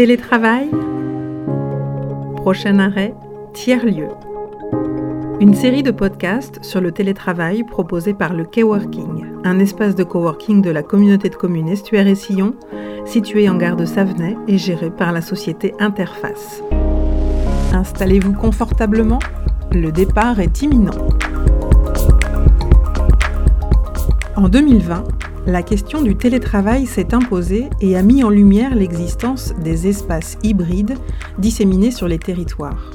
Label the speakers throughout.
Speaker 1: Télétravail Prochain arrêt, tiers-lieu. Une série de podcasts sur le télétravail proposé par le Coworking, un espace de coworking de la communauté de communes Estuaire et Sillon, situé en gare de Savenay et géré par la société Interface. Installez-vous confortablement, le départ est imminent. En 2020, la question du télétravail s'est imposée et a mis en lumière l'existence des espaces hybrides disséminés sur les territoires.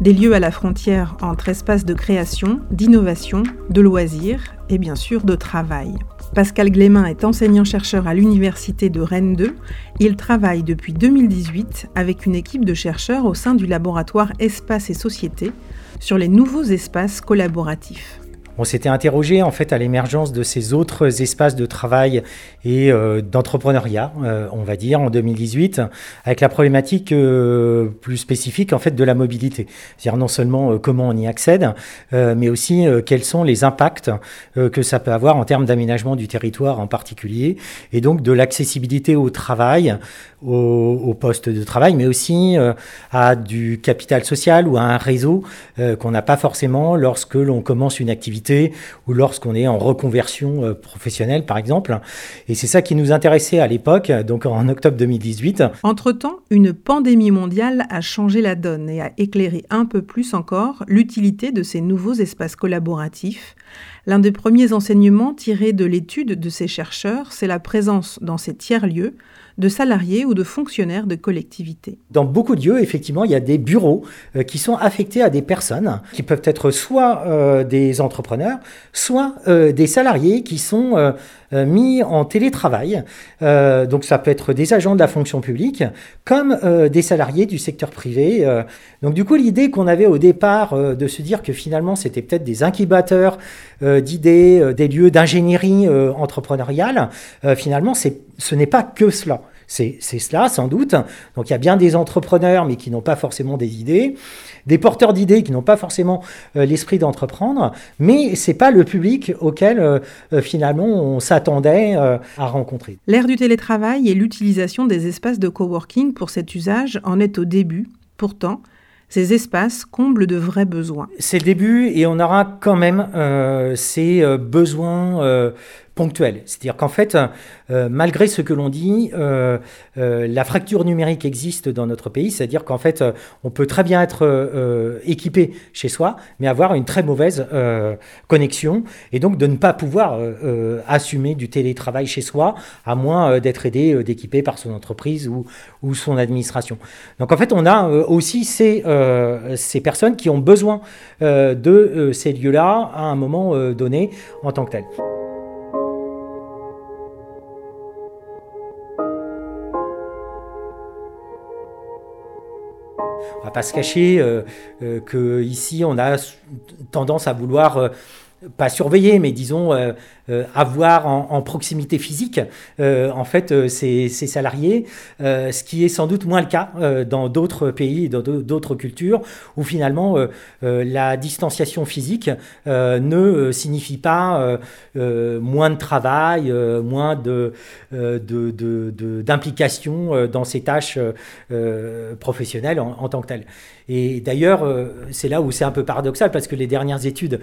Speaker 1: Des lieux à la frontière entre espaces de création, d'innovation, de loisirs et bien sûr de travail. Pascal Glémin est enseignant-chercheur à l'Université de Rennes 2. Il travaille depuis 2018 avec une équipe de chercheurs au sein du laboratoire Espace et Société sur les nouveaux espaces collaboratifs.
Speaker 2: On s'était interrogé en fait à l'émergence de ces autres espaces de travail et euh, d'entrepreneuriat, euh, on va dire, en 2018, avec la problématique euh, plus spécifique en fait de la mobilité. C'est-à-dire non seulement comment on y accède, mais aussi quels sont les impacts que ça peut avoir en termes d'aménagement du territoire en particulier, et donc de l'accessibilité au travail, au, au, poste de travail, mais aussi à du capital social ou à un réseau qu'on n'a pas forcément lorsque l'on commence une activité ou lorsqu'on est en reconversion euh, professionnelle, par exemple. Et c'est ça qui nous intéressait à l'époque, donc en octobre 2018.
Speaker 1: Entre-temps, une pandémie mondiale a changé la donne et a éclairé un peu plus encore l'utilité de ces nouveaux espaces collaboratifs. L'un des premiers enseignements tirés de l'étude de ces chercheurs, c'est la présence dans ces tiers-lieux de salariés ou de fonctionnaires de collectivités.
Speaker 2: Dans beaucoup de lieux, effectivement, il y a des bureaux euh, qui sont affectés à des personnes qui peuvent être soit euh, des entrepreneurs, soit euh, des salariés qui sont mis en télétravail. donc ça peut être des agents de la fonction publique comme des salariés du secteur privé. donc du coup, l'idée qu'on avait au départ de se dire que finalement c'était peut-être des incubateurs d'idées, des lieux d'ingénierie entrepreneuriale, finalement ce n'est pas que cela. C'est cela, sans doute. Donc il y a bien des entrepreneurs, mais qui n'ont pas forcément des idées, des porteurs d'idées qui n'ont pas forcément euh, l'esprit d'entreprendre, mais ce n'est pas le public auquel euh, euh, finalement on s'attendait à rencontrer.
Speaker 1: L'ère du télétravail et l'utilisation des espaces de coworking pour cet usage en est au début. Pourtant, ces espaces comblent de vrais besoins.
Speaker 2: C'est le début et on aura quand même ces besoins ponctuels. C'est-à-dire qu'en fait, euh, malgré ce que l'on dit, euh, euh, la fracture numérique existe dans notre pays, c'est-à-dire qu'en fait, on peut très bien être équipé chez soi, mais avoir une très mauvaise connexion, et donc de ne pas pouvoir assumer du télétravail chez soi, à moins d'être aidé, d'équiper par son entreprise ou, ou, son administration. Donc en fait, on a aussi ces, ces personnes qui ont besoin de ces lieux-là à un moment donné en tant que tel. On va pas se cacher euh, euh, que ici on a tendance à vouloir euh, pas surveiller, mais disons euh, avoir en, proximité physique euh, en fait ces, salariés, ce qui est sans doute moins le cas dans d'autres pays, dans d'autres cultures, où finalement la distanciation physique ne signifie pas moins de travail, moins de, d'implication dans ces tâches professionnelles en, en, tant que telles. Et d'ailleurs, c'est là où c'est un peu paradoxal, parce que les dernières études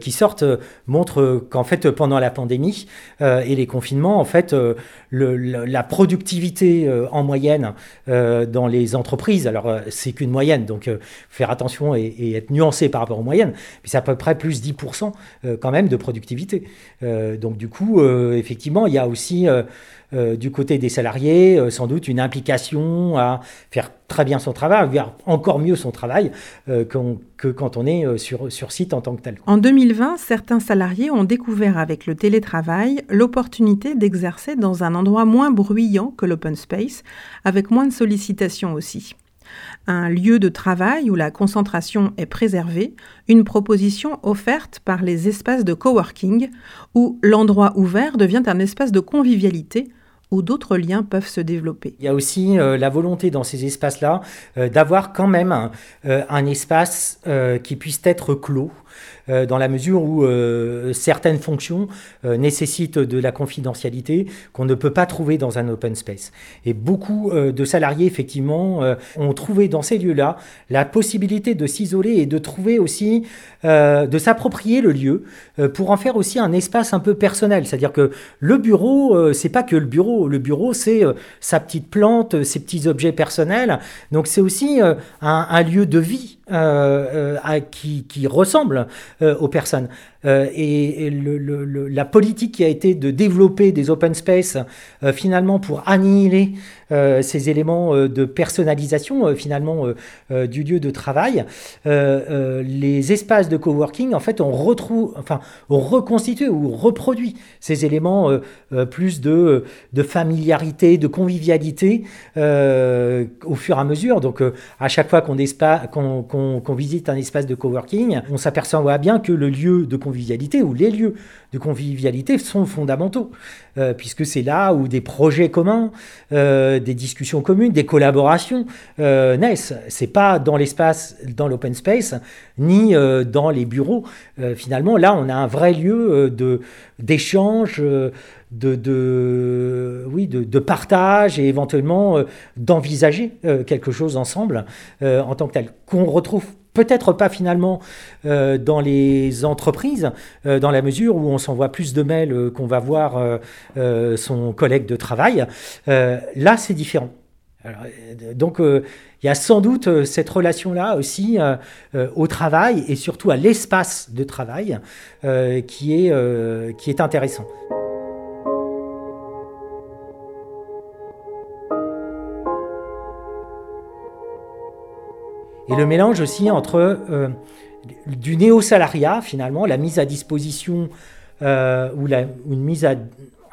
Speaker 2: qui sortent euh, montre qu'en fait, pendant la pandémie euh, et les confinements, en fait, euh, la productivité en moyenne dans les entreprises, alors c'est qu'une moyenne, donc faire attention et, être nuancé par rapport aux moyennes, mais c'est à peu près plus 10% quand même de productivité. donc du coup, effectivement, il y a aussi du côté des salariés, sans doute une implication à faire très bien son travail, encore mieux son travail euh, que quand on est euh, sur, sur site en tant que tel.
Speaker 1: En 2020, certains salariés ont découvert avec le télétravail l'opportunité d'exercer dans un endroit moins bruyant que l'open space, avec moins de sollicitations aussi. Un lieu de travail où la concentration est préservée, une proposition offerte par les espaces de coworking, où l'endroit ouvert devient un espace de convivialité où d'autres liens peuvent se développer.
Speaker 2: Il y a aussi euh, la volonté dans ces espaces-là euh, d'avoir quand même un, euh, espace qui puisse être clos, dans la mesure où certaines fonctions nécessitent de la confidentialité qu'on ne peut pas trouver dans un open space. Et beaucoup de salariés, effectivement, ont trouvé dans ces lieux-là la possibilité de s'isoler et de trouver aussi, de s'approprier le lieu pour en faire aussi un espace un peu personnel. C'est-à-dire que le bureau, c'est pas que le bureau. Le bureau, c'est sa petite plante, ses petits objets personnels. Donc c'est aussi un, lieu de vie euh, euh, qui, qui, ressemble euh, aux personnes. Et, le, la politique qui a été de développer des open space finalement pour annihiler ces éléments de personnalisation finalement du lieu de travail, les espaces de coworking en fait on retrouve, enfin on reconstitue ou reproduit ces éléments plus de, familiarité, de convivialité au fur et à mesure. Donc à chaque fois qu'on visite un espace de coworking, on s'aperçoit bien que le lieu de convivialité ou les lieux de convivialité sont fondamentaux, euh, puisque c'est là où des projets communs, euh, des discussions communes, des collaborations euh, naissent. C'est pas dans l'espace, dans l'open space, ni dans les bureaux. finalement, là, on a un vrai lieu de d'échange. De, de, oui, de, de, partage et éventuellement d'envisager quelque chose ensemble en tant que tel, qu'on retrouve Peut-être pas finalement euh, dans les entreprises, euh, dans la mesure où on s'envoie plus de mails euh, qu'on va voir son collègue de travail. là, c'est différent. donc, il y a sans doute cette relation-là aussi au travail et surtout à l'espace de travail qui, est, qui est intéressant. Et le mélange aussi entre euh, du néo-salariat, finalement, la mise à disposition euh, ou la, une mise à,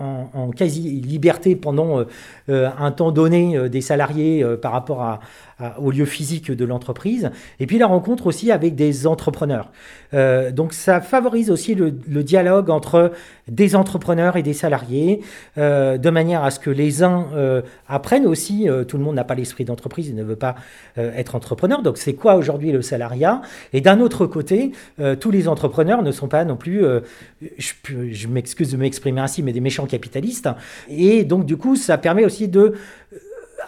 Speaker 2: en, quasi-liberté pendant euh, euh, un temps donné euh, des salariés par rapport à, au lieu physique de l'entreprise, et puis la rencontre aussi avec des entrepreneurs. donc ça favorise aussi le, dialogue entre des entrepreneurs et des salariés, de manière à ce que les uns apprennent aussi, tout le monde n'a pas l'esprit d'entreprise et ne veut pas être entrepreneur, donc c'est quoi aujourd'hui le salariat? Et d'un autre côté, tous les entrepreneurs ne sont pas non plus, je, je m'excuse de m'exprimer ainsi, mais des méchants capitaliste. Et donc, du coup, ça permet aussi de euh,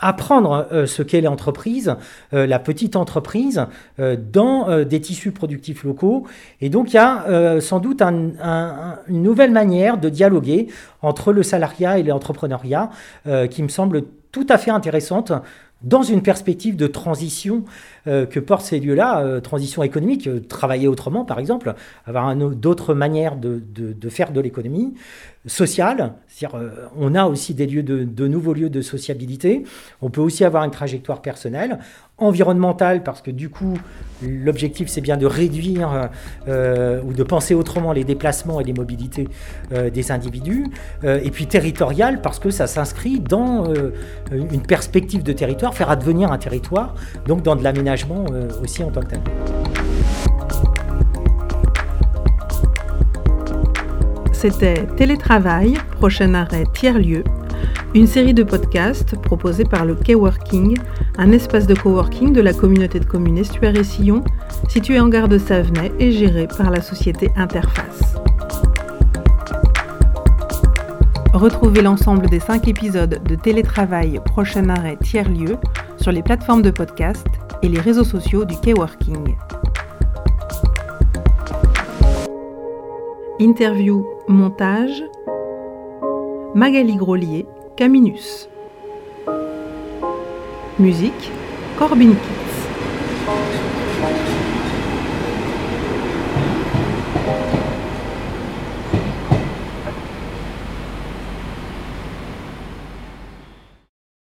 Speaker 2: apprendre euh, ce qu'est l'entreprise, euh, la petite entreprise, dans des tissus productifs locaux. Et donc il y a sans doute une nouvelle manière de dialoguer entre le salariat et l'entrepreneuriat qui me semble tout à fait intéressante dans une perspective de transition euh, que portent ces lieux-là, euh, transition économique, euh, travailler autrement par exemple, avoir d'autres manières de, faire de l'économie sociale, c'est-à-dire on a aussi des lieux de, nouveaux lieux de sociabilité, on peut aussi avoir une trajectoire personnelle, environnementale parce que du coup l'objectif c'est bien de réduire ou de penser autrement les déplacements et les mobilités des individus, et puis territoriale parce que ça s'inscrit dans une perspective de territoire, faire advenir un territoire, donc dans de l'aménagement euh, aussi en tant que tel.
Speaker 1: C'était Télétravail, prochain arrêt tiers-lieu, une série de podcasts proposés par le K-Working, un espace de coworking de la communauté de communes Estuaire et Sillon, situé en gare de Savenay et géré par la société Interface. Retrouvez l'ensemble des cinq épisodes de Télétravail, prochain arrêt tiers-lieu sur les plateformes de podcast et les réseaux sociaux du K-Working. Interview, montage, Magali Grolier, Caminus. Musique, Corbin